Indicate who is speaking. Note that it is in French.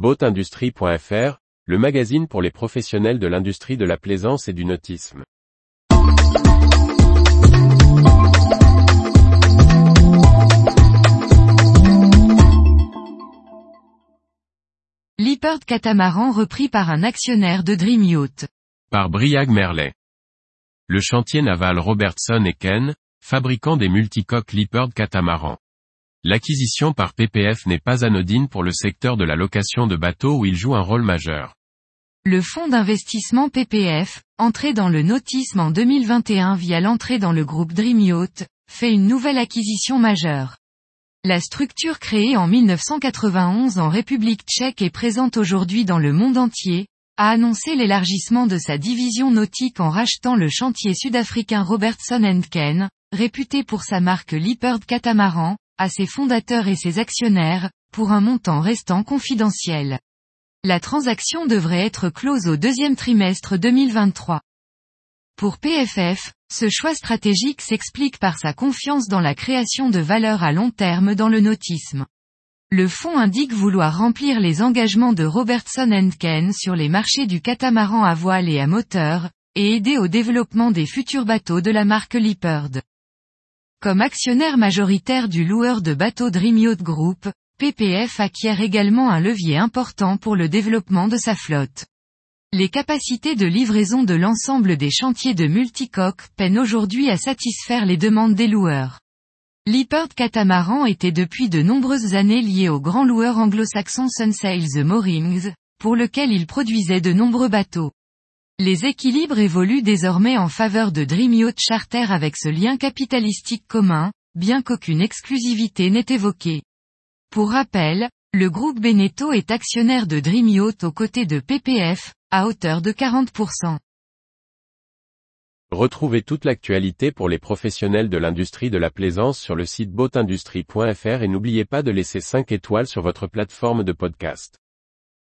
Speaker 1: Boatindustrie.fr, le magazine pour les professionnels de l'industrie de la plaisance et du nautisme.
Speaker 2: Lippert Catamaran repris par un actionnaire de Dream Yacht.
Speaker 1: Par Briag Merlet. Le chantier naval Robertson et Ken, fabricant des multicoques Lippert Catamaran. L'acquisition par PPF n'est pas anodine pour le secteur de la location de bateaux où il joue un rôle majeur.
Speaker 2: Le fonds d'investissement PPF, entré dans le nautisme en 2021 via l'entrée dans le groupe Dream Yacht, fait une nouvelle acquisition majeure. La structure créée en 1991 en République tchèque et présente aujourd'hui dans le monde entier, a annoncé l'élargissement de sa division nautique en rachetant le chantier sud-africain Robertson Ken, réputé pour sa marque Lippert Catamaran, à ses fondateurs et ses actionnaires, pour un montant restant confidentiel. La transaction devrait être close au deuxième trimestre 2023. Pour PFF, ce choix stratégique s'explique par sa confiance dans la création de valeur à long terme dans le nautisme. Le fonds indique vouloir remplir les engagements de Robertson Ken sur les marchés du catamaran à voile et à moteur, et aider au développement des futurs bateaux de la marque Lippert. Comme actionnaire majoritaire du loueur de bateaux Dream Yacht Group, PPF acquiert également un levier important pour le développement de sa flotte. Les capacités de livraison de l'ensemble des chantiers de multicoques peinent aujourd'hui à satisfaire les demandes des loueurs. Lippert Catamaran était depuis de nombreuses années lié au grand loueur anglo-saxon Sunsails Moorings, pour lequel il produisait de nombreux bateaux. Les équilibres évoluent désormais en faveur de Dream Charter avec ce lien capitalistique commun, bien qu'aucune exclusivité n'est évoquée. Pour rappel, le groupe Beneteau est actionnaire de Dream aux côtés de PPF, à hauteur de 40%.
Speaker 1: Retrouvez toute l'actualité pour les professionnels de l'industrie de la plaisance sur le site boatindustrie.fr et n'oubliez pas de laisser 5 étoiles sur votre plateforme de podcast.